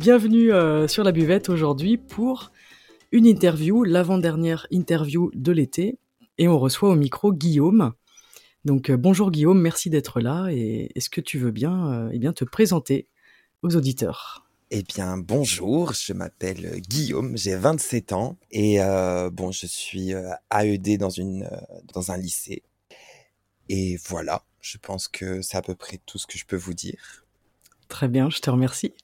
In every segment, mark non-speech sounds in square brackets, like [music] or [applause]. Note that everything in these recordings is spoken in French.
Bienvenue euh, sur la buvette aujourd'hui pour une interview, l'avant-dernière interview de l'été, et on reçoit au micro Guillaume. Donc euh, bonjour Guillaume, merci d'être là et est-ce que tu veux bien, euh, eh bien te présenter aux auditeurs? Eh bien, bonjour, je m'appelle Guillaume, j'ai 27 ans et bon, je suis AED dans, une, dans un lycée. Et voilà, je pense que c'est à peu près tout ce que je peux vous dire. Très bien, je te remercie.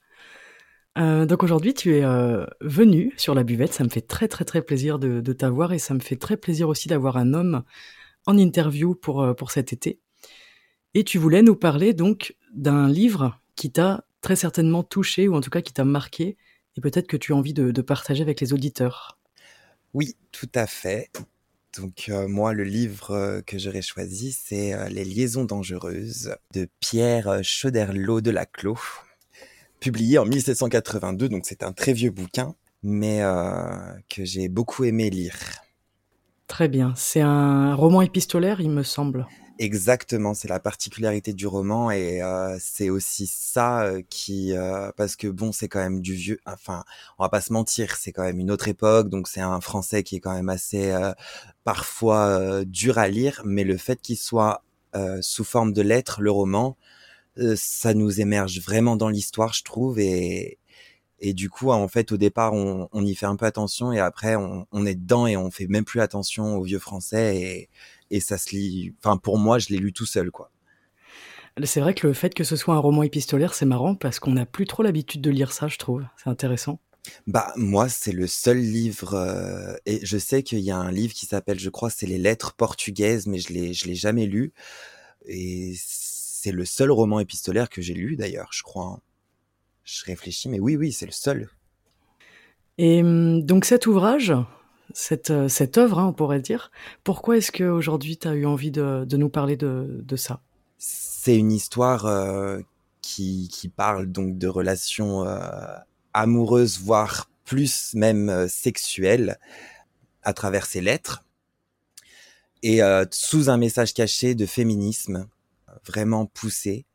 Euh, donc aujourd'hui, tu es euh, venu sur la buvette. Ça me fait très très très plaisir de, t'avoir et ça me fait très plaisir aussi d'avoir un homme en interview pour, euh, pour cet été. Et tu voulais nous parler donc d'un livre qui t'a très certainement touché ou en tout cas qui t'a marqué et peut-être que tu as envie de, partager avec les auditeurs. Oui, tout à fait. Donc moi, le livre que j'aurais choisi, c'est Les liaisons dangereuses de Pierre Choderlos de Laclos publié en 1782, donc c'est un très vieux bouquin, mais euh, que j'ai beaucoup aimé lire. Très bien, c'est un roman épistolaire, il me semble. Exactement, c'est la particularité du roman et euh, c'est aussi ça euh, qui, parce que bon, c'est quand même du vieux, enfin, on va pas se mentir, c'est quand même une autre époque, donc c'est un français qui est quand même assez parfois dur à lire, mais le fait qu'il soit sous forme de lettres, le roman, euh, ça nous émerge vraiment dans l'histoire, je trouve, et, et du coup, en fait, au départ, on, on y fait un peu attention, et après, on, on, est dedans et on fait même plus attention aux vieux français, et, et ça se lit. Enfin, pour moi, je l'ai lu tout seul, quoi. C'est vrai que le fait que ce soit un roman épistolaire, c'est marrant parce qu'on n'a plus trop l'habitude de lire ça, je trouve. C'est intéressant. Bah moi c'est le seul livre euh, et je sais qu'il y a un livre qui s'appelle je crois c'est les lettres portugaises mais je l'ai je l'ai jamais lu et c'est le seul roman épistolaire que j'ai lu d'ailleurs, je crois. Hein. Je réfléchis, mais oui, oui, c'est le seul. Et hum, donc cet ouvrage, cette, euh, cette œuvre, hein, on pourrait dire, pourquoi est-ce qu'aujourd'hui tu as eu envie de, nous parler de, ça? C'est une histoire euh, qui, parle donc de relations euh, amoureuses, voire plus même sexuelles, à travers ses lettres, et sous un message caché de féminisme vraiment poussé.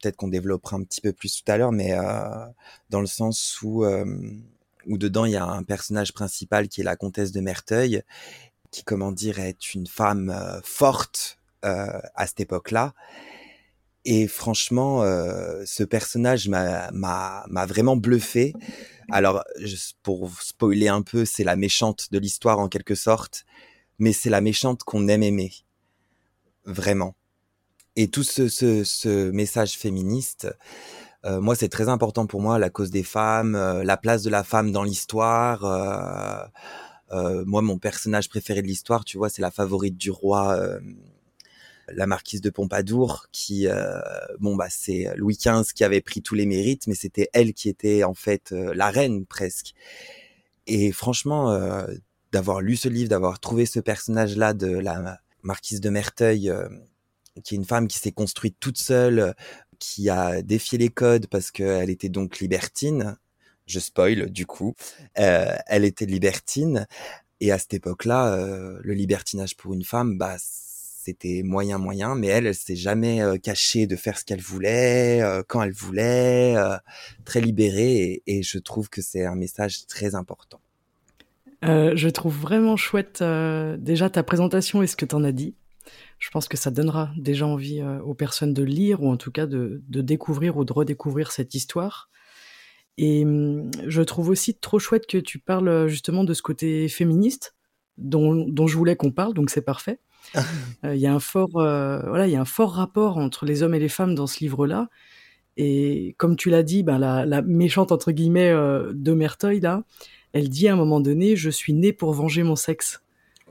Peut-être qu'on développera un petit peu plus tout à l'heure, mais euh, dans le sens où, euh, où dedans il y a un personnage principal qui est la comtesse de Merteuil, qui comment dire est une femme euh, forte à cette époque-là. Et franchement, ce personnage m'a vraiment bluffé. Alors, pour spoiler un peu, c'est la méchante de l'histoire en quelque sorte, mais c'est la méchante qu'on aime aimer. Vraiment et tout ce, ce, ce message féministe, euh, moi, c'est très important pour moi, la cause des femmes, euh, la place de la femme dans l'histoire. Euh, euh moi, mon personnage préféré de l'histoire, tu vois, c'est la favorite du roi, la marquise de Pompadour, qui, bon, bah, c'est Louis XV qui avait pris tous les mérites, mais c'était elle qui était en fait la reine presque. Et franchement, d'avoir lu ce livre, d'avoir trouvé ce personnage-là de la marquise de Merteuil qui est une femme qui s'est construite toute seule, qui a défié les codes parce qu'elle était donc libertine. Je spoil du coup. Euh, elle était libertine et à cette époque-là, euh, le libertinage pour une femme, bah c'était moyen moyen, mais elle, elle s'est jamais euh, cachée de faire ce qu'elle voulait, euh, quand elle voulait, euh, très libérée, et, je trouve que c'est un message très important. je trouve vraiment chouette déjà ta présentation et ce que tu en as dit je pense que ça donnera déjà envie euh, aux personnes de lire ou en tout cas de, découvrir ou de redécouvrir cette histoire. Et hum, je trouve aussi trop chouette que tu parles euh, justement de ce côté féministe dont, je voulais qu'on parle, donc c'est parfait. Euh, il y a un fort, voilà, il y a un fort rapport entre les hommes et les femmes dans ce livre-là. Et comme tu l'as dit, ben la, la, méchante entre guillemets de Merteuil là, elle dit à un moment donné, je suis née pour venger mon sexe.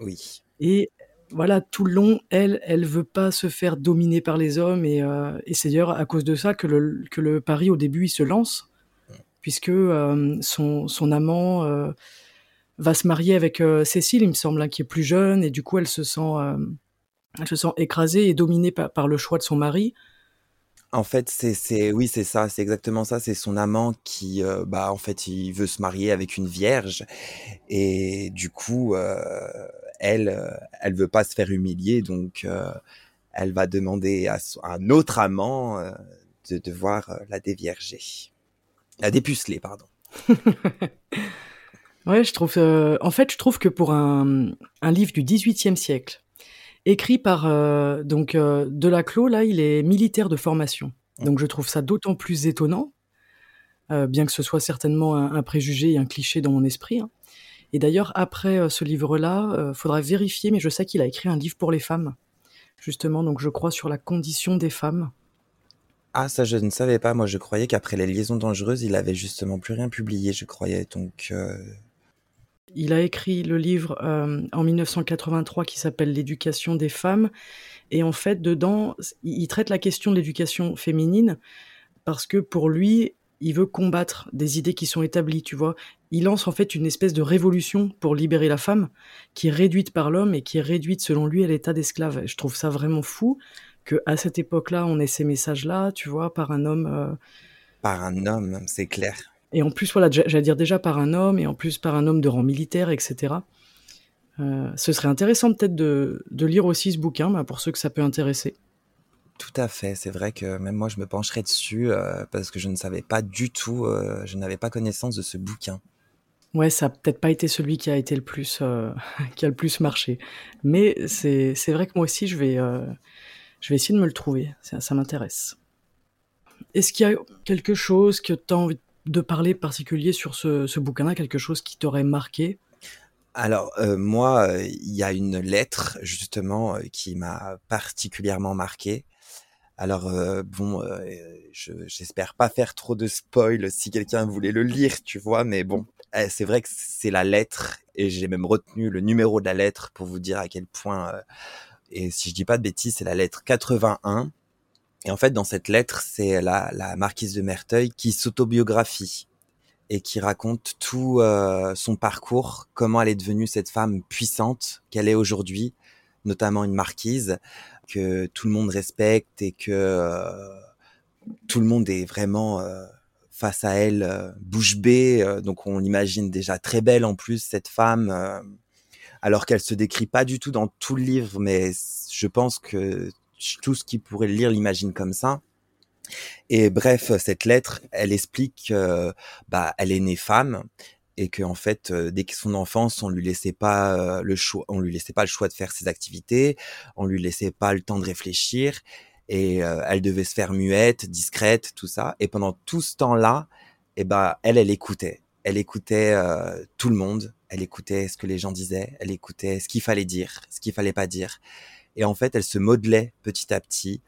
Oui. Et voilà, tout le long, elle, elle veut pas se faire dominer par les hommes et, euh, et c'est d'ailleurs à cause de ça que le, que le pari au début il se lance, puisque euh, son, son amant euh, va se marier avec Cécile, il me semble, hein, qui est plus jeune et du coup elle se sent, elle se sent écrasée et dominée par, le choix de son mari. En fait, c'est, oui, c'est ça, c'est exactement ça. C'est son amant qui, bah, en fait, il veut se marier avec une vierge, et du coup, elle, euh, elle veut pas se faire humilier, donc euh, elle va demander à, un autre amant euh, de devoir la dévierger, la dépuceler, pardon. [laughs] Ouais, je trouve. euh, en fait, je trouve que pour un, un livre du XVIIIe siècle, écrit par euh, donc euh, Delaclos, là, il est militaire de formation. Donc, je trouve ça d'autant plus étonnant, bien que ce soit certainement un, un préjugé et un cliché dans mon esprit. hein. Et d'ailleurs, après euh, ce livre-là, euh, faudra vérifier, mais je sais qu'il a écrit un livre pour les femmes, justement. Donc, je crois sur la condition des femmes. Ah, ça, je ne savais pas. Moi, je croyais qu'après les liaisons dangereuses, il avait justement plus rien publié, je croyais. Donc, euh, Il a écrit le livre euh, en 1983 qui s'appelle L'éducation des femmes. Et en fait, dedans, il il traite la question de l'éducation féminine parce que pour lui, il veut combattre des idées qui sont établies, tu vois. Il lance en fait une espèce de révolution pour libérer la femme qui est réduite par l'homme et qui est réduite selon lui à l'état d'esclave. Je trouve ça vraiment fou que à cette époque-là, on ait ces messages-là, tu vois, par un homme. euh, par un homme, c'est clair. et en plus, voilà, j'allais dire déjà par un homme, et en plus par un homme de rang militaire, etc. Euh, ce serait intéressant peut-être de, de lire aussi ce bouquin, bah, pour ceux que ça peut intéresser. Tout à fait, c'est vrai que même moi je me pencherai dessus euh, parce que je ne savais pas du tout, euh, je n'avais pas connaissance de ce bouquin. Ouais, ça a peut-être pas été celui qui a été le plus, euh, [laughs] qui a le plus marché, mais c'est c'est vrai que moi aussi je vais, je vais essayer de me le trouver. Ça, ça m'intéresse. Est-ce qu'il y a quelque chose que tu as envie de parler particulier sur ce, ce bouquin-là, quelque chose qui t'aurait marqué? Alors euh, moi, euh, il y a une lettre justement euh, qui m'a particulièrement marqué. Alors euh, bon, euh, je j'espère pas faire trop de spoil si quelqu'un voulait le lire, tu vois, mais bon, eh, c'est vrai que c'est la lettre et j'ai même retenu le numéro de la lettre pour vous dire à quel point. euh, et si je dis pas de bêtises, c'est la lettre 81. Et en fait, dans cette lettre, c'est la, la marquise de Merteuil qui s'autobiographie et qui raconte tout euh, son parcours, comment elle est devenue cette femme puissante qu'elle est aujourd'hui, notamment une marquise que tout le monde respecte et que euh, tout le monde est vraiment euh, face à elle euh, bouche bée. euh, donc on l'imagine déjà très belle en plus cette femme, euh, alors qu'elle se décrit pas du tout dans tout le livre, mais je pense que tout ce qui pourrait le lire l'imagine comme ça. Et bref, cette lettre, elle explique que bah, elle est née femme et que en fait, euh, dès son enfance, on lui laissait pas euh, le choix, on lui laissait pas le choix de faire ses activités, on lui laissait pas le temps de réfléchir et euh, elle devait se faire muette, discrète, tout ça. Et pendant tout ce temps-là, eh ben, elle, elle écoutait. Elle écoutait tout le monde. Elle écoutait ce que les gens disaient. Elle écoutait ce qu'il fallait dire, ce qu'il fallait pas dire. Et en fait, elle se modelait petit à petit.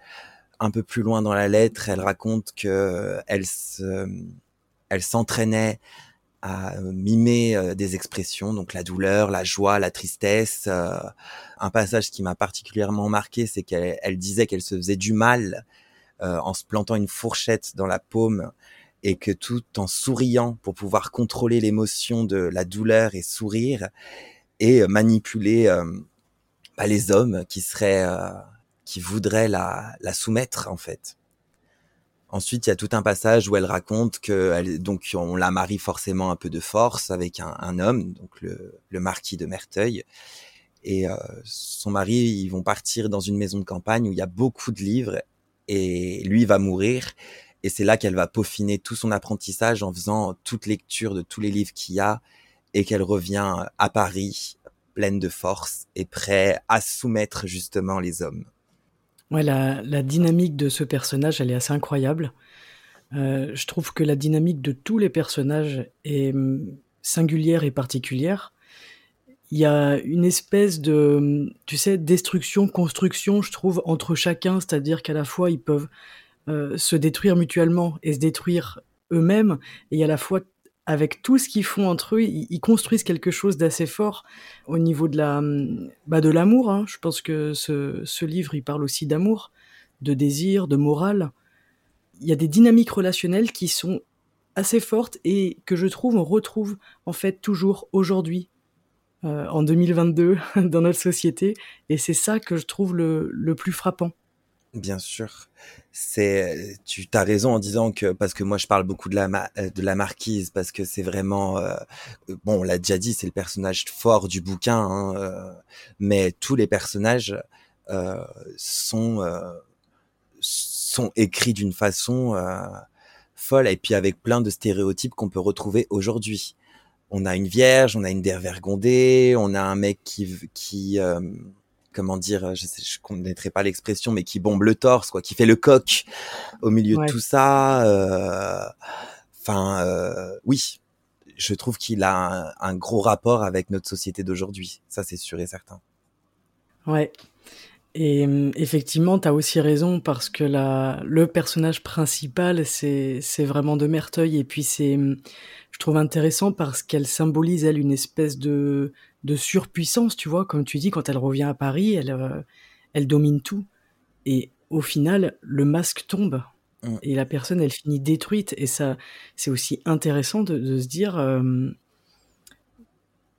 Un peu plus loin dans la lettre, elle raconte que elle se, elle s'entraînait à euh, mimer euh, des expressions, donc la douleur, la joie, la tristesse. euh, un passage qui m'a particulièrement marqué, c'est qu'elle elle disait qu'elle se faisait du mal en se plantant une fourchette dans la paume et que tout en souriant pour pouvoir contrôler l'émotion de la douleur et sourire et manipuler euh, bah, les hommes qui seraient euh, qui voudraient la, la soumettre en fait. Ensuite, il y a tout un passage où elle raconte que elle, donc on la marie forcément un peu de force avec un, homme, donc le, marquis de Merteuil, et euh, son mari, ils vont partir dans une maison de campagne où il y a beaucoup de livres, et lui va mourir, et c'est là qu'elle va peaufiner tout son apprentissage en faisant toute lecture de tous les livres qu'il y a, et qu'elle revient à Paris pleine de force et prêt à soumettre justement les hommes. Ouais, la, dynamique de ce personnage, elle est assez incroyable. Euh, je trouve que la dynamique de tous les personnages est hum, singulière et particulière. Il y a une espèce de, hum, tu sais, destruction, construction, je trouve, entre chacun, c'est-à-dire qu'à la fois ils peuvent euh, se détruire mutuellement et se détruire eux-mêmes, et à la fois avec tout ce qu'ils font entre eux, ils, construisent quelque chose d'assez fort au niveau de la, bah de l'amour. Hein. Je pense que ce, ce livre, il parle aussi d'amour, de désir, de morale. Il y a des dynamiques relationnelles qui sont assez fortes et que je trouve on retrouve en fait toujours aujourd'hui euh, en 2022 [laughs] dans notre société et c'est ça que je trouve le, le plus frappant. Bien sûr, c'est tu as raison en disant que parce que moi je parle beaucoup de la de la marquise parce que c'est vraiment euh, bon on l'a déjà dit c'est le personnage fort du bouquin hein, euh, mais tous les personnages euh, sont euh, sont écrits d'une façon folle et puis avec plein de stéréotypes qu'on peut retrouver aujourd'hui. On a une vierge, on a une dévergondée, on a un mec qui qui euh, comment dire, je sais, je connaîtrais pas l'expression, mais qui bombe le torse, quoi, qui fait le coq au milieu de tout ça. Euh, enfin, euh, oui, je trouve qu'il a un, un, gros rapport avec notre société d'aujourd'hui. Ça, c'est sûr et certain. Ouais, et effectivement, tu as aussi raison parce que la, le personnage principal, c'est, vraiment de Merteuil. Et puis, c'est, je trouve intéressant parce qu'elle symbolise, elle, une espèce de, de surpuissance, tu vois. Comme tu dis, quand elle revient à Paris, elle, euh, elle domine tout. Et au final, le masque tombe. Mmh. Et la personne, elle finit détruite. Et ça, c'est aussi intéressant de, de se dire, euh,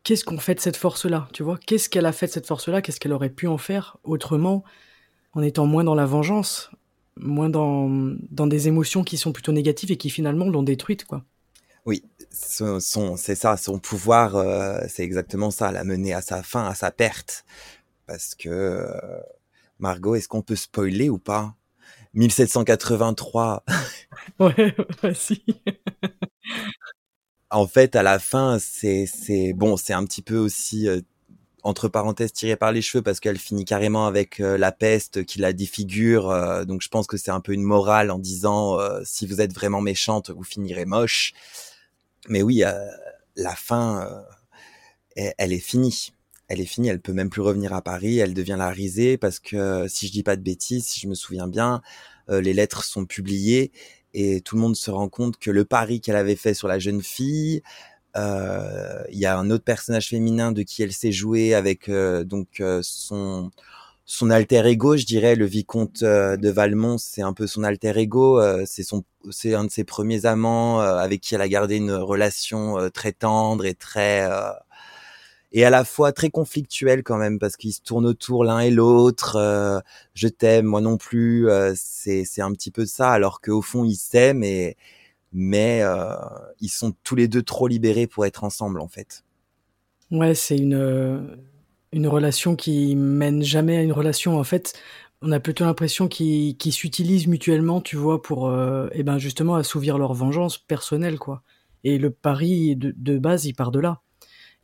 qu'est-ce qu'on fait de cette force-là, tu vois? Qu'est-ce qu'elle a fait de cette force-là? Qu'est-ce qu'elle aurait pu en faire autrement, en étant moins dans la vengeance, moins dans, dans des émotions qui sont plutôt négatives et qui finalement l'ont détruite, quoi? Oui, son, c'est ça, son pouvoir, euh, c'est exactement ça, l'a mener à sa fin, à sa perte. Parce que, euh, Margot, est-ce qu'on peut spoiler ou pas? 1783. [laughs] ouais, vas-y en fait, à la fin, c'est c'est bon, c'est un petit peu aussi euh, entre parenthèses tiré par les cheveux parce qu'elle finit carrément avec euh, la peste qui la défigure. Euh, donc je pense que c'est un peu une morale en disant si vous êtes vraiment méchante, vous finirez moche. Mais oui, la fin, elle, est finie. Elle est finie. Elle peut même plus revenir à Paris. Elle devient la risée parce que si je dis pas de bêtises, si je me souviens bien, les lettres sont publiées et tout le monde se rend compte que le pari qu'elle avait fait sur la jeune fille, euh, il y a un autre personnage féminin de qui elle s'est jouée avec euh, donc euh, son son alter ego, je dirais, le vicomte de Valmont, c'est un peu son alter ego, c'est son c'est un de ses premiers amants avec qui elle a gardé une relation très tendre et très et à la fois très conflictuel quand même parce qu'ils se tournent autour l'un et l'autre. Euh, je t'aime, moi non plus. Euh, c'est c'est un petit peu ça, alors qu'au fond ils s'aiment et mais euh, ils sont tous les deux trop libérés pour être ensemble en fait. Ouais, c'est une une relation qui mène jamais à une relation. En fait, on a plutôt l'impression qu'ils s'utilisent mutuellement, tu vois, pour et eh ben justement assouvir leur vengeance personnelle quoi. Et le pari de, de base, il part de là.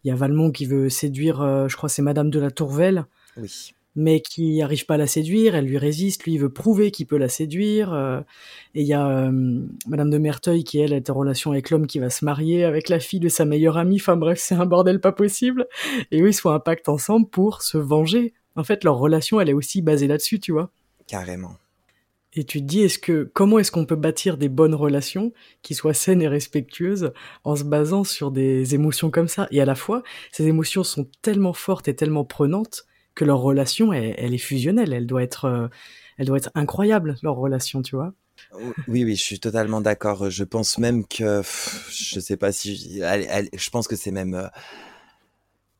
Il y a Valmont qui veut séduire, euh, je crois c'est Madame de la Tourvelle. Oui. Mais qui n'arrive pas à la séduire, elle lui résiste, lui il veut prouver qu'il peut la séduire. Euh, et il y a euh, Madame de Merteuil qui elle est en relation avec l'homme qui va se marier avec la fille de sa meilleure amie. Enfin bref, c'est un bordel pas possible. Et eux ils se font un pacte ensemble pour se venger. En fait, leur relation elle est aussi basée là-dessus, tu vois. Carrément. Et tu te dis, est-ce que, comment est-ce qu'on peut bâtir des bonnes relations qui soient saines et respectueuses en se basant sur des émotions comme ça? Et à la fois, ces émotions sont tellement fortes et tellement prenantes que leur relation, elle, est fusionnelle. Elle doit être, euh, elle doit être incroyable, leur relation, tu vois. Oui, oui, je suis totalement d'accord. Je pense même que, je sais pas si, je pense que c'est même, euh,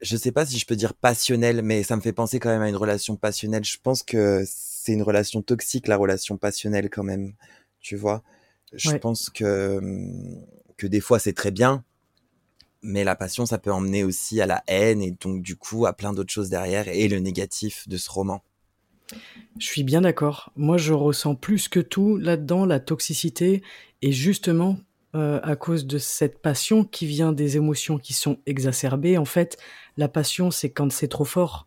je sais pas si je peux dire passionnel, mais ça me fait penser quand même à une relation passionnelle. Je pense que c'est une relation toxique, la relation passionnelle quand même, tu vois. Je pense que, que des fois c'est très bien, mais la passion, ça peut emmener aussi à la haine et donc du coup à plein d'autres choses derrière et le négatif de ce roman. Je suis bien d'accord. Moi, je ressens plus que tout là-dedans la toxicité et justement euh, à cause de cette passion qui vient des émotions qui sont exacerbées. En fait, la passion, c'est quand c'est trop fort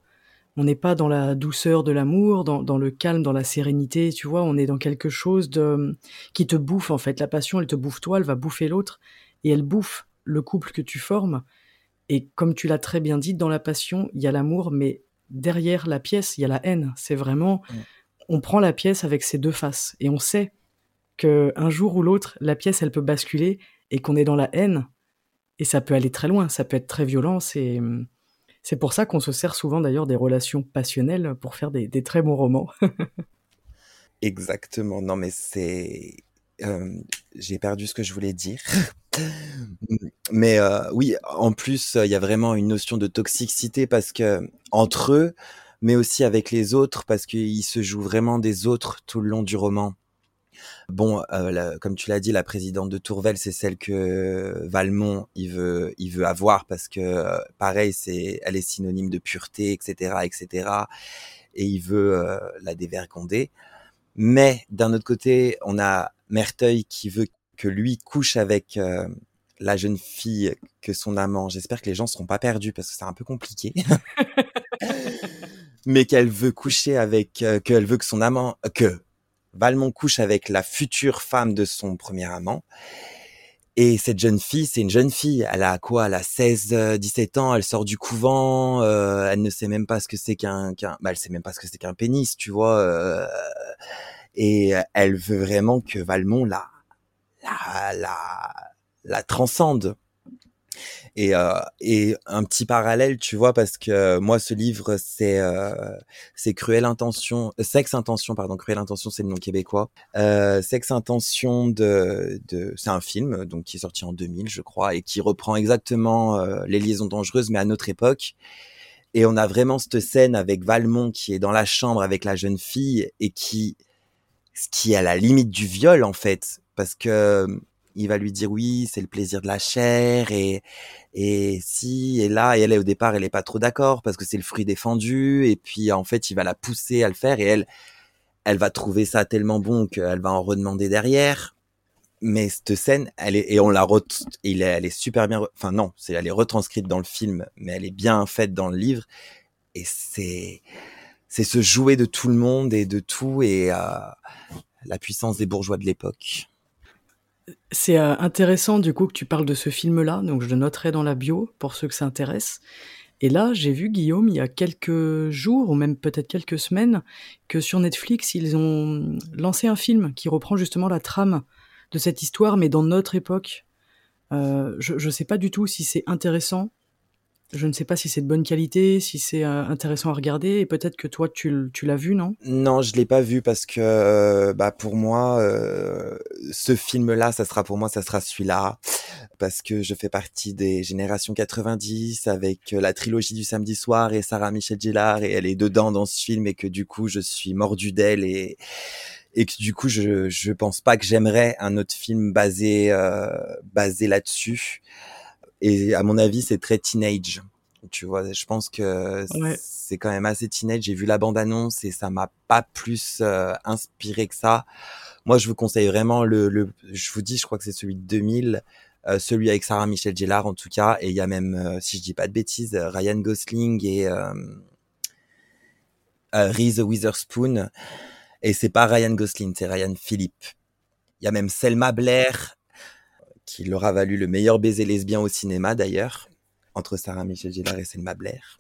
on n'est pas dans la douceur de l'amour, dans, le calme, dans la sérénité, tu vois, on est dans quelque chose de qui te bouffe en fait. La passion, elle te bouffe toi, elle va bouffer l'autre et elle bouffe le couple que tu formes. Et comme tu l'as très bien dit, dans la passion, il y a l'amour, mais derrière la pièce, il y a la haine. C'est vraiment, on prend la pièce avec ses deux faces et on sait que un jour ou l'autre, la pièce, elle peut basculer et qu'on est dans la haine Et ça peut aller très loin, ça peut être très violent. C'est, c'est pour ça qu'on se sert souvent d'ailleurs des relations passionnelles pour faire des, des très bons romans. [laughs] Exactement. Non, mais c'est. J'ai perdu ce que je voulais dire. [laughs] mais oui, en plus, il y a vraiment une notion de toxicité parce que entre eux, mais aussi avec les autres, parce qu'ils se jouent vraiment des autres tout le long du roman. Bon, comme tu l'as dit, la présidente de Tourvel, c'est celle que Valmont il veut, il veut avoir parce que pareil, c'est, elle est synonyme de pureté, etc., etc. Et il veut la dévergonder. Mais d'un autre côté, on a Merteuil qui veut que lui couche avec euh, la jeune fille que son amant. J'espère que les gens seront pas perdus parce que c'est un peu compliqué. [laughs] Mais qu'elle veut coucher avec, euh, qu'elle veut que son amant, que Valmont couche avec la future femme de son premier amant. Et cette jeune fille, c'est une jeune fille. Elle a quoi? Elle a 16, 17 ans. Elle sort du couvent. Euh, elle ne sait même pas ce que c'est qu'un, qu'un, bah, elle sait même pas ce que c'est qu'un pénis, tu vois. Euh, et elle veut vraiment que Valmont la, la, la, la transcende. Et, euh, et un petit parallèle, tu vois, parce que moi, ce livre, c'est euh, c'est Cruelle Intention, euh, Sexe Intention, pardon, Cruelle Intention, c'est le nom québécois. Euh, Sexe Intention de, de c'est un film donc qui est sorti en 2000, je crois, et qui reprend exactement euh, les liaisons dangereuses, mais à notre époque. Et on a vraiment cette scène avec Valmont qui est dans la chambre avec la jeune fille et qui qui est à la limite du viol en fait, parce que il va lui dire oui, c'est le plaisir de la chair et et si et là et elle est au départ elle est pas trop d'accord parce que c'est le fruit défendu et puis en fait il va la pousser à le faire et elle elle va trouver ça tellement bon qu'elle va en redemander derrière. Mais cette scène, elle est et on la re, il est, elle est super bien, enfin non, c'est elle est retranscrite dans le film, mais elle est bien faite dans le livre et c'est c'est se jouer de tout le monde et de tout et euh, la puissance des bourgeois de l'époque. C'est euh, intéressant du coup que tu parles de ce film-là, donc je le noterai dans la bio pour ceux que ça intéresse. Et là, j'ai vu Guillaume il y a quelques jours ou même peut-être quelques semaines que sur Netflix ils ont lancé un film qui reprend justement la trame de cette histoire, mais dans notre époque. Euh, je ne sais pas du tout si c'est intéressant je ne sais pas si c'est de bonne qualité, si c'est euh, intéressant à regarder, et peut-être que toi tu, l'as vu, non? Non, je l'ai pas vu parce que euh, bah pour moi, euh, ce film-là, ça sera pour moi, ça sera celui-là, parce que je fais partie des générations 90 avec la trilogie du samedi soir et Sarah Michelle Gellar, et elle est dedans dans ce film, et que du coup je suis mordu d'elle et et que du coup je je pense pas que j'aimerais un autre film basé basé là-dessus et à mon avis, c'est très teenage. Tu vois, je pense que c'est quand même assez teenage. J'ai vu la bande-annonce et ça m'a pas plus euh, inspiré que ça. Moi, je vous conseille vraiment le, le je vous dis, je crois que c'est celui de 2000, euh, celui avec Sarah Michelle Gellar en tout cas. Et il y a même, euh, si je dis pas de bêtises, Ryan Gosling et Reese Witherspoon. Et c'est pas Ryan Gosling, c'est Ryan Philippe. Il y a même Selma Blair qui leur a valu le meilleur baiser lesbien au cinéma d'ailleurs, entre Sarah Michelle Gellar et Selma Blair.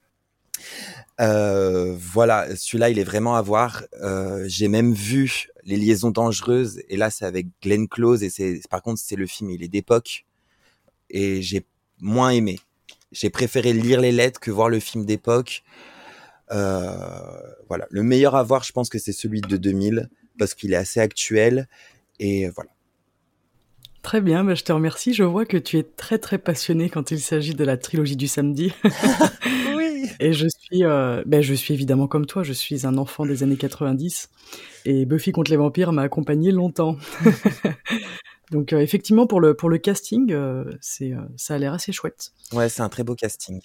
Euh, voilà, celui-là, il est vraiment à voir. Euh, j'ai même vu Les Liaisons Dangereuses, et là, c'est avec Glenn Close, et c'est, par contre, c'est le film, il est d'époque, et j'ai moins aimé. J'ai préféré lire les lettres que voir le film d'époque. Euh, voilà, le meilleur à voir, je pense que c'est celui de 2000, parce qu'il est assez actuel, et voilà. Très bien, bah, je te remercie. Je vois que tu es très très passionné quand il s'agit de la trilogie du samedi. [laughs] oui. Et je suis, euh, ben, je suis évidemment comme toi. Je suis un enfant des années 90 et Buffy contre les vampires m'a accompagné longtemps. [laughs] Donc euh, effectivement pour le pour le casting, euh, c'est ça a l'air assez chouette. Ouais, c'est un très beau casting.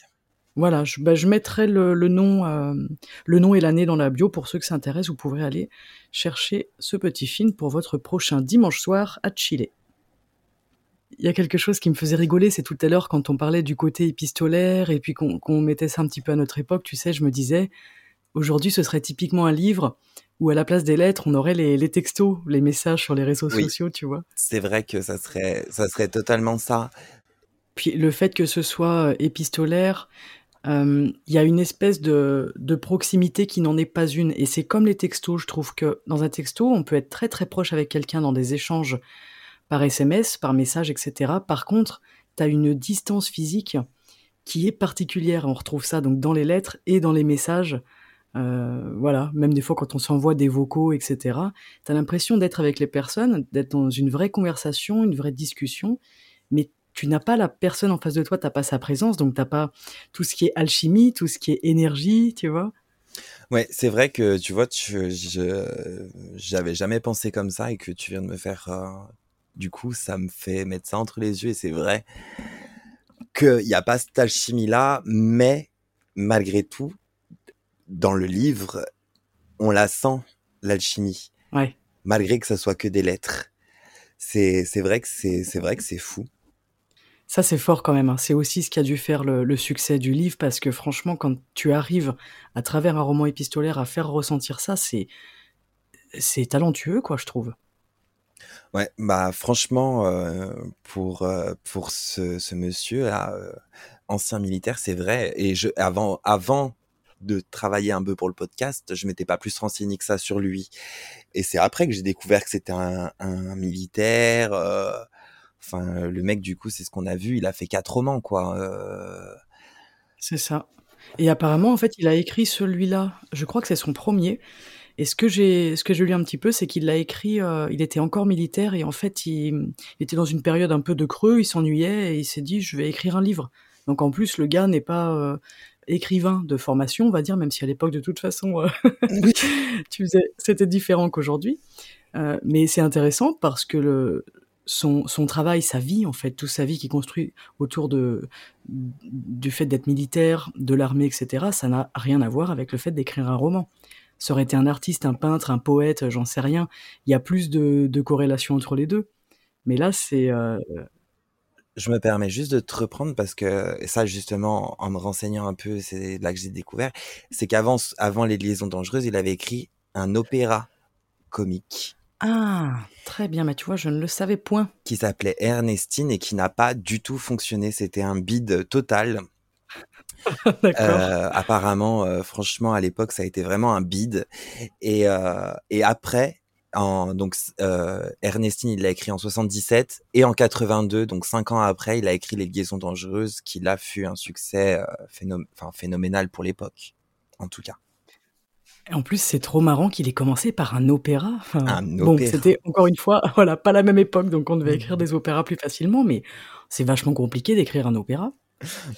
Voilà, je, bah, je mettrai le, le nom, euh, le nom et l'année dans la bio pour ceux que ça intéresse. Vous pourrez aller chercher ce petit film pour votre prochain dimanche soir à Chile il y a quelque chose qui me faisait rigoler, c'est tout à l'heure quand on parlait du côté épistolaire et puis qu'on mettait ça un petit peu à notre époque, tu sais, je me disais, aujourd'hui ce serait typiquement un livre où à la place des lettres, on aurait les, les textos, les messages sur les réseaux sociaux, tu vois. C'est vrai que ça serait, ça serait totalement ça. Puis le fait que ce soit euh, épistolaire, euh, il y a une espèce de, de proximité qui n'en est pas une. Et c'est comme les textos, je trouve que dans un texto, on peut être très très proche avec quelqu'un dans des échanges par SMS, par message, etc. Par contre, tu as une distance physique qui est particulière. On retrouve ça donc dans les lettres et dans les messages. Euh, voilà, même des fois quand on s'envoie des vocaux, etc. Tu as l'impression d'être avec les personnes, d'être dans une vraie conversation, une vraie discussion, mais tu n'as pas la personne en face de toi, t'as pas sa présence, donc t'as pas tout ce qui est alchimie, tout ce qui est énergie, tu vois. Ouais, c'est vrai que tu vois, je, j'avais jamais pensé comme ça et que tu viens de me faire, euh, du coup, ça me fait mettre ça entre les yeux et c'est vrai qu'il n'y a pas cette alchimie là, mais malgré tout, dans le livre, on la sent l'alchimie, Ouais. malgré que ça soit que des lettres. C'est, vrai que c'est, c'est vrai que c'est fou. Ça, c'est fort quand même. hein. C'est aussi ce qui a dû faire le, le succès du livre parce que franchement, quand tu arrives à travers un roman épistolaire à faire ressentir ça, c'est c'est talentueux, quoi, je trouve. Ouais, bah franchement, euh, pour euh, pour ce, ce monsieur là, euh, ancien militaire, c'est vrai. Et je avant avant de travailler un peu pour le podcast, je m'étais pas plus renseigné que ça sur lui. Et c'est après que j'ai découvert que c'était un, militaire. Enfin, le mec du coup, c'est ce qu'on a vu. Il a fait quatre romans, quoi. C'est ça. Et apparemment, en fait, il a écrit celui-là. Je crois que c'est son premier. Et ce que j'ai, ce que j'ai lu un petit peu, c'est qu'il l'a écrit. euh, il était encore militaire et en fait, il, il était dans une période un peu de creux. Il s'ennuyait et il s'est dit, je vais écrire un livre. Donc en plus, le gars n'est pas euh, écrivain de formation, on va dire, même si à l'époque, de toute façon, euh, Oui. [laughs] tu faisais, c'était différent qu'aujourd'hui. Mais c'est intéressant parce que le, son, son travail, sa vie, en fait, toute sa vie qui construit autour de, du fait d'être militaire, de l'armée, etc., ça n'a rien à voir avec le fait d'écrire un roman. Ça aurait été un artiste, un peintre, un poète, j'en sais rien. Il y a plus de, de corrélation entre les deux. Mais là, c'est... euh, Je me permets juste de te reprendre parce que ça justement en me renseignant un peu, c'est là que j'ai découvert, c'est qu'avant avant les liaisons dangereuses, il avait écrit un opéra comique Ah, très bien, mais tu vois, je ne le savais point. qui s'appelait Ernestine et qui n'a pas du tout fonctionné. C'était un bide total. [laughs] Euh, apparemment, euh, franchement, à l'époque, ça a été vraiment un bide. Et, euh, et après, en, donc Ernestine, il l'a écrit en 77 et en 82, donc cinq ans après, il a écrit Les Liaisons dangereuses, qui là fut un succès phénom- phénoménal pour l'époque, en tout cas. En plus, c'est trop marrant qu'il ait commencé par un opéra. Enfin, Un bon, c'était encore une fois, [laughs] voilà, pas la même époque, donc on devait écrire des opéras plus facilement, mais c'est vachement compliqué d'écrire un opéra.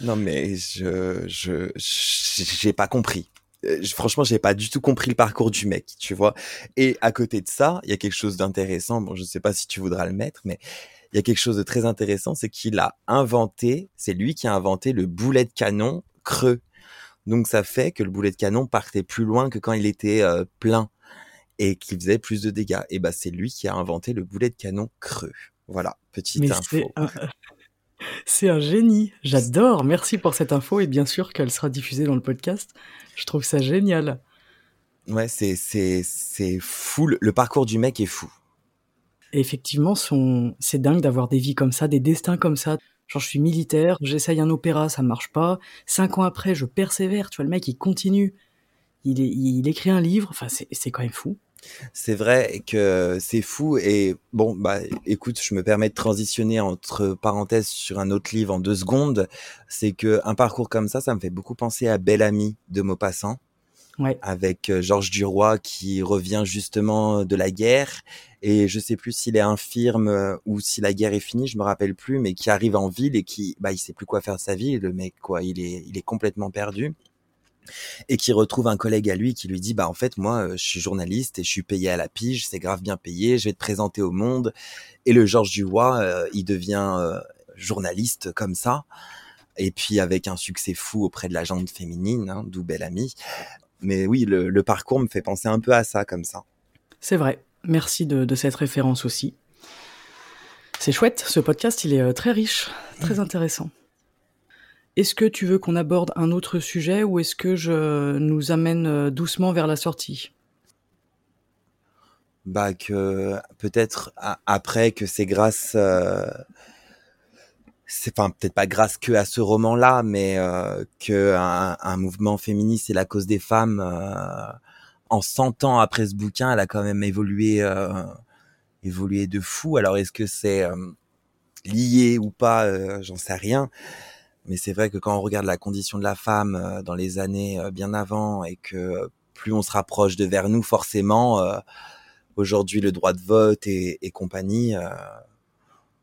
Non, mais je, je, j'ai pas compris. Euh, je- Franchement, j'ai pas du tout compris le parcours du mec, tu vois. Et à côté de ça, il y a quelque chose d'intéressant. Bon, je sais pas si tu voudras le mettre, mais il y a quelque chose de très intéressant, c'est qu'il a inventé, c'est lui qui a inventé le boulet de canon creux. Donc ça fait que le boulet de canon partait plus loin que quand il était euh, plein et qu'il faisait plus de dégâts. Et ben c'est lui qui a inventé le boulet de canon creux. Voilà, petite Mais info. C'est un... génie. J'adore. Merci pour cette info et bien sûr qu'elle sera diffusée dans le podcast. Je trouve ça génial. Ouais, c'est c'est c'est fou. Le, le parcours du mec est fou. Et effectivement, son... c'est dingue d'avoir des vies comme ça, des destins comme ça. Genre, je suis militaire, j'essaye un opéra, ça marche pas. Cinq ans après, je persévère. Tu vois, le mec, il continue. Il, est- il écrit un livre. Enfin, c'est c'est quand même fou. C'est vrai que c'est fou et bon bah écoute, je me permets de transitionner entre parenthèses sur un autre livre en deux secondes. C'est que un parcours comme ça, ça me fait beaucoup penser à Belle Amie de Maupassant Ouais. avec euh, Georges Duroy qui revient justement de la guerre et je sais plus s'il est infirme euh, ou si la guerre est finie, je me rappelle plus, mais qui arrive en ville et qui bah il sait plus quoi faire de sa vie, le mec quoi, il est il est complètement perdu et qui retrouve un collègue à lui qui lui dit bah en fait moi euh, je suis journaliste et je suis payé à la pige, c'est grave bien payé, je vais te présenter au monde et le Georges Duroy euh, il devient euh, journaliste comme ça et puis avec un succès fou auprès de la gente féminine, hein, d'où Belle Amie. Mais oui, le, le parcours me fait penser un peu à ça comme ça. C'est vrai. Merci de, de cette référence aussi. C'est chouette. Ce podcast, il est très riche, très intéressant. Est-ce que tu veux qu'on aborde un autre sujet ou est-ce que je nous amène euh, doucement vers la sortie? Bah que peut-être après que c'est grâce euh, c'est enfin peut-être pas grâce que à ce roman-là, mais euh, que un, mouvement féministe et la cause des femmes euh, en 100 ans après ce bouquin, elle a quand même évolué évolué de fou. Alors est-ce que c'est lié ou pas, j'en sais rien. Mais c'est vrai que quand on regarde la condition de la femme dans les années bien avant et que plus on se rapproche de vers nous, forcément, aujourd'hui le droit de vote et, et compagnie,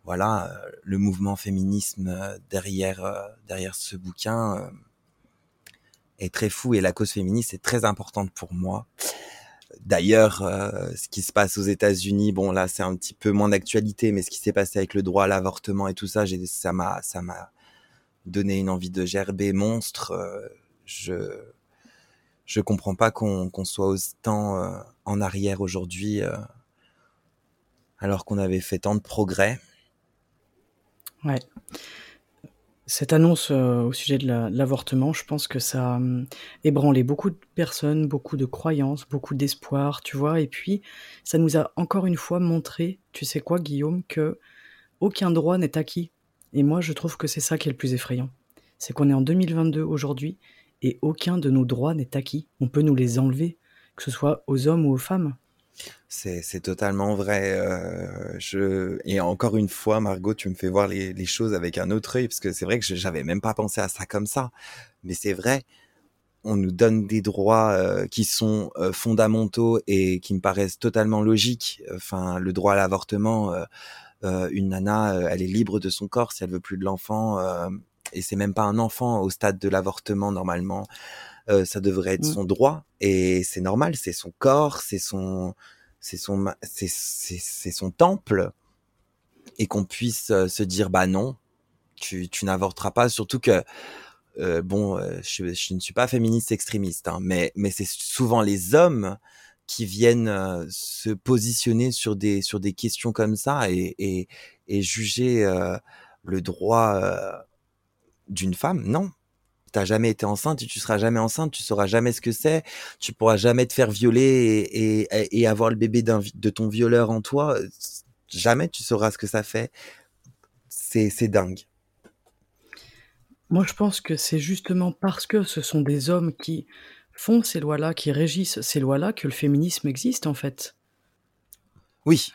voilà, le mouvement féminisme derrière derrière ce bouquin est très fou et la cause féministe est très importante pour moi. D'ailleurs, euh, ce qui se passe aux États-Unis, bon là c'est un petit peu moins d'actualité, mais ce qui s'est passé avec le droit à l'avortement et tout ça, ça m'a ça m'a donné une envie de gerber monstre. Euh, je je comprends pas qu'on soit autant euh, en arrière aujourd'hui, alors qu'on avait fait tant de progrès. Ouais cette annonce euh, au sujet de l'avortement, je pense que ça a hum, ébranlé beaucoup de personnes, beaucoup de croyances, beaucoup d'espoir, tu vois. Et puis, ça nous a encore une fois montré, tu sais quoi, Guillaume, que aucun droit n'est acquis. Et moi, je trouve que c'est ça qui est le plus effrayant. C'est qu'on est en 2022 aujourd'hui et aucun de nos droits n'est acquis. On peut nous les enlever, que ce soit aux hommes ou aux femmes. C'est totalement vrai. Euh, je et encore une fois, Margot, tu me fais voir les, choses avec un autre œil parce que c'est vrai que j'avais même pas pensé à ça comme ça. Mais c'est vrai, on nous donne des droits euh, qui sont euh, fondamentaux et qui me paraissent totalement logiques. Enfin, le droit à l'avortement, une nana, elle est libre de son corps si elle veut plus de l'enfant. et c'est même pas un enfant au stade de l'avortement normalement. ça devrait être mmh. son droit et c'est normal, c'est son corps, c'est son c'est son c'est son temple et qu'on puisse euh, se dire bah non tu, tu n'avorteras pas surtout que euh, bon euh, je, je, ne suis pas féministe extrémiste hein, mais mais c'est souvent les hommes qui viennent se positionner sur des sur des questions comme ça et et, et juger le droit d'une femme? Non t'as jamais été enceinte, tu seras jamais enceinte, tu sauras jamais ce que c'est, tu pourras jamais te faire violer et, et, avoir le bébé de ton violeur en toi. Jamais tu sauras ce que ça fait. C'est dingue. Moi, je pense que c'est justement parce que ce sont des hommes qui font ces lois-là, qui régissent ces lois-là, que le féminisme existe en fait. Oui,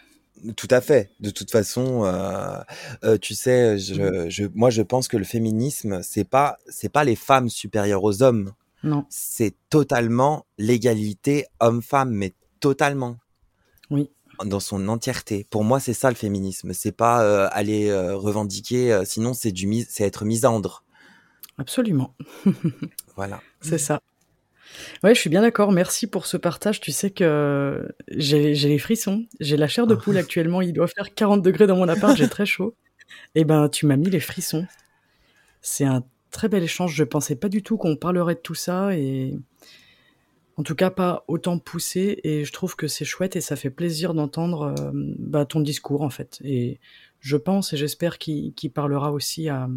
tout à fait. De toute façon, euh, euh, tu sais, je, je, moi je pense que le féminisme, c'est pas, c'est pas les femmes supérieures aux hommes. Non. C'est totalement l'égalité homme-femme, mais totalement. Oui. Dans son entièreté. Pour moi, c'est ça le féminisme. C'est pas euh, aller revendiquer. Sinon, c'est du, c'est être misandre. Absolument. [laughs] voilà. C'est ça. Ouais, je suis bien d'accord. Merci pour ce partage. Tu sais que j'ai les frissons. J'ai la chair de poule [laughs] actuellement. Il doit faire 40 degrés dans mon appart. J'ai très chaud. Eh ben, tu m'as mis les frissons. C'est un très bel échange. Je pensais pas du tout qu'on parlerait de tout ça et en tout cas pas autant poussé. Et je trouve que c'est chouette et ça fait plaisir d'entendre euh, bah, ton discours en fait. Et je pense et j'espère qu'il parlera aussi à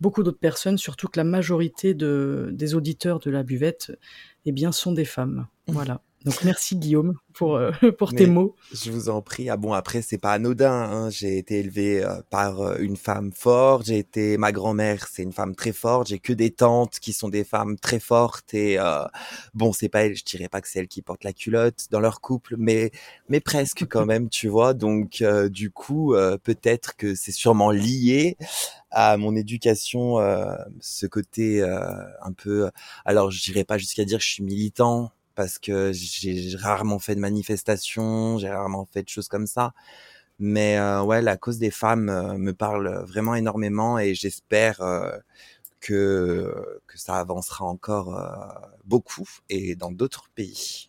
beaucoup d'autres personnes, surtout que la majorité de, des auditeurs de la buvette, eh bien, sont des femmes. Voilà. Donc merci Guillaume pour euh, [laughs] pour tes mots. Je vous en prie. Ah bon après c'est pas anodin. Hein. J'ai été élevé euh, par euh, une femme forte. J'ai été ma grand-mère c'est une femme très forte. J'ai que des tantes qui sont des femmes très fortes et bon c'est pas elle. Je dirais pas que c'est elle qui porte la culotte dans leur couple, mais mais presque [laughs] quand même tu vois. Donc du coup peut-être que c'est sûrement lié à mon éducation ce côté un peu. Alors je dirais pas jusqu'à dire que je suis militant parce que j'ai rarement fait de manifestations, j'ai rarement fait de choses comme ça. Mais euh, ouais, la cause des femmes euh, me parle vraiment énormément et j'espère euh, que, que ça avancera encore beaucoup et dans d'autres pays.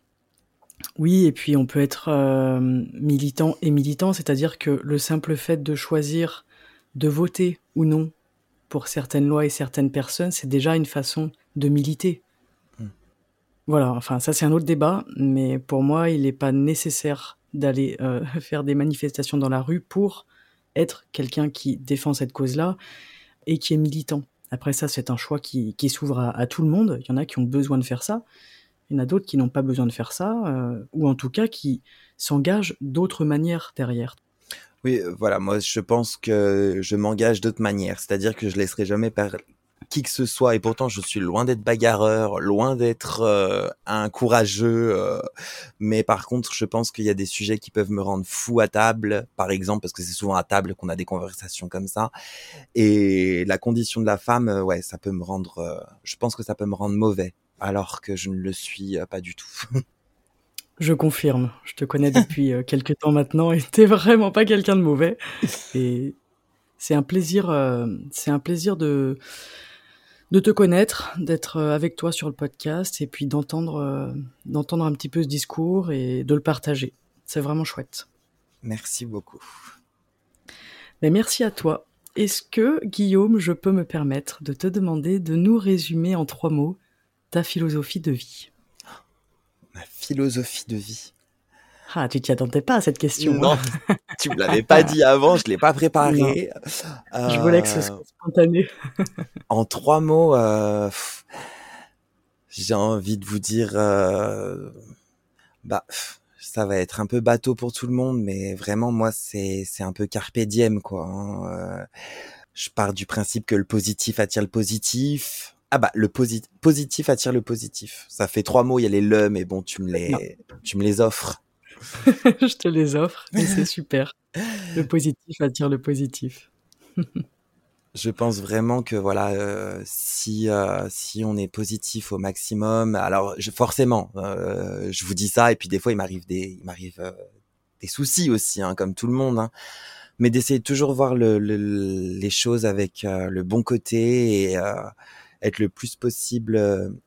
Oui, et puis on peut être militant et militant, c'est-à-dire que le simple fait de choisir de voter ou non pour certaines lois et certaines personnes, c'est déjà une façon de militer. Voilà, enfin ça c'est un autre débat, mais pour moi il n'est pas nécessaire d'aller euh, [laughs] faire des manifestations dans la rue pour être quelqu'un qui défend cette cause-là et qui est militant. Après ça c'est un choix qui, s'ouvre à, tout le monde, il y en a qui ont besoin de faire ça, il y en a d'autres qui n'ont pas besoin de faire ça, euh, ou en tout cas qui s'engagent d'autres manières derrière. Oui, euh, voilà, moi je pense que je m'engage d'autres manières, c'est-à-dire que je laisserai jamais qui que ce soit, et pourtant je suis loin d'être bagarreur, loin d'être euh, un courageux, euh, mais par contre je pense qu'il y a des sujets qui peuvent me rendre fou à table, par exemple, parce que c'est souvent à table qu'on a des conversations comme ça, et la condition de la femme, euh, ouais, ça peut me rendre, je pense que ça peut me rendre mauvais, alors que je ne le suis pas du tout. [laughs] Je confirme, je te connais depuis quelques temps maintenant et t'es vraiment pas quelqu'un de mauvais. Et c'est un plaisir, c'est un plaisir de de te connaître, d'être euh, avec toi sur le podcast et puis d'entendre euh, d'entendre un petit peu ce discours et de le partager. C'est vraiment chouette. Merci beaucoup. Mais merci à toi. Est-ce que Guillaume, je peux me permettre de te demander de nous résumer en trois mots ta philosophie de vie? Ma philosophie de vie. Ah, tu t'y attendais pas à cette question. Non, hein. [laughs] tu me l'avais pas dit avant, je l'ai pas préparé. Je voulais que ce soit spontané. [laughs] en trois mots, euh, j'ai envie de vous dire, euh, bah, ça va être un peu bateau pour tout le monde, mais vraiment moi c'est c'est un peu carpe diem quoi. Hein. Euh, je pars du principe que le positif attire le positif. Ah bah le positif attire le positif. Ça fait trois mots, il y a les le, mais bon tu me les tu me les offres. [laughs] je te les offre et c'est super. Le positif attire le positif. [laughs] je pense vraiment que voilà, euh, si euh, si on est positif au maximum, alors je, forcément, euh, je vous dis ça et puis des fois il m'arrive des il m'arrive des soucis aussi, hein, comme tout le monde. Hein. mais d'essayer de toujours voir le, les choses avec le bon côté et être le plus possible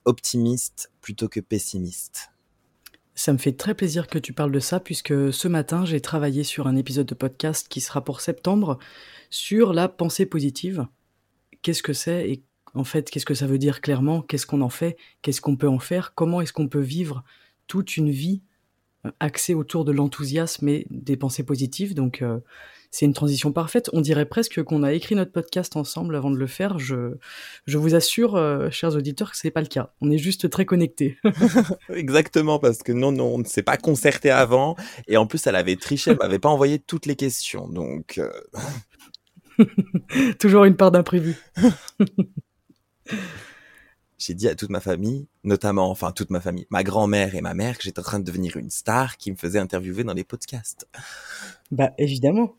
optimiste plutôt que pessimiste. Ça me fait très plaisir que tu parles de ça, puisque ce matin, j'ai travaillé sur un épisode de podcast qui sera pour septembre sur la pensée positive. Qu'est-ce que c'est et en fait, qu'est-ce que ça veut dire clairement? Qu'est-ce qu'on en fait? Qu'est-ce qu'on peut en faire? Comment est-ce qu'on peut vivre toute une vie euh, axée autour de l'enthousiasme et des pensées positives? Donc, euh, c'est une transition parfaite. On dirait presque qu'on a écrit notre podcast ensemble avant de le faire. Je, je vous assure, euh, chers auditeurs, que ce n'est pas le cas. On est juste très connectés. [laughs] Exactement, parce que non, non, on ne s'est pas concerté avant. Et en plus, elle avait triché, elle m'avait pas envoyé toutes les questions. Donc. Euh. [laughs] Toujours une part d'imprévu. [laughs] j'ai dit à toute ma famille, notamment, enfin toute ma famille, ma grand-mère et ma mère, que j'étais en train de devenir une star qui me faisait interviewer dans les podcasts. Bah évidemment.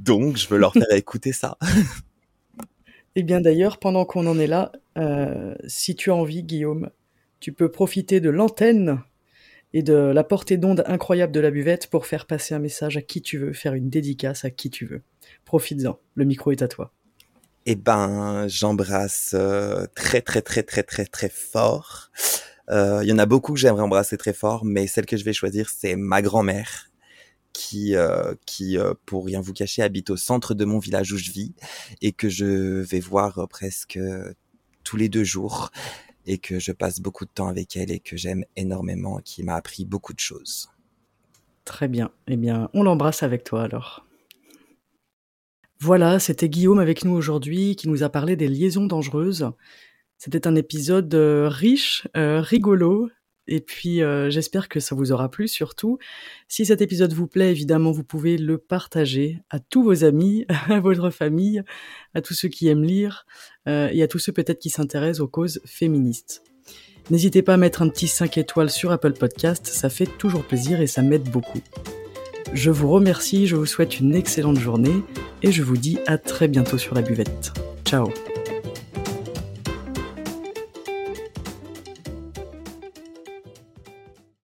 Donc, je veux leur faire [laughs] écouter ça. Eh bien, d'ailleurs, pendant qu'on en est là, euh, si tu as envie, Guillaume, tu peux profiter de l'antenne et de la portée d'onde incroyable de la buvette pour faire passer un message à qui tu veux, faire une dédicace à qui tu veux. Profites-en, le micro est à toi. Eh ben, j'embrasse euh, très très très très très très fort. Euh, il y en a beaucoup que j'aimerais embrasser très fort, mais celle que je vais choisir, c'est ma grand-mère, qui, euh, qui euh, pour rien vous cacher, habite au centre de mon village où je vis et que je vais voir euh, presque tous les deux jours et que je passe beaucoup de temps avec elle et que j'aime énormément, qui m'a appris beaucoup de choses. Très bien. Eh bien, on l'embrasse avec toi alors. Voilà, c'était Guillaume avec nous aujourd'hui qui nous a parlé des liaisons dangereuses. C'était un épisode riche, rigolo, et puis euh, j'espère que ça vous aura plu surtout. Si cet épisode vous plaît, évidemment, vous pouvez le partager à tous vos amis, [laughs] à votre famille, à tous ceux qui aiment lire euh, et à tous ceux peut-être qui s'intéressent aux causes féministes. N'hésitez pas à mettre un petit 5 étoiles sur Apple Podcast, ça fait toujours plaisir et ça m'aide beaucoup. Je vous remercie, je vous souhaite une excellente journée et je vous dis à très bientôt sur la buvette. Ciao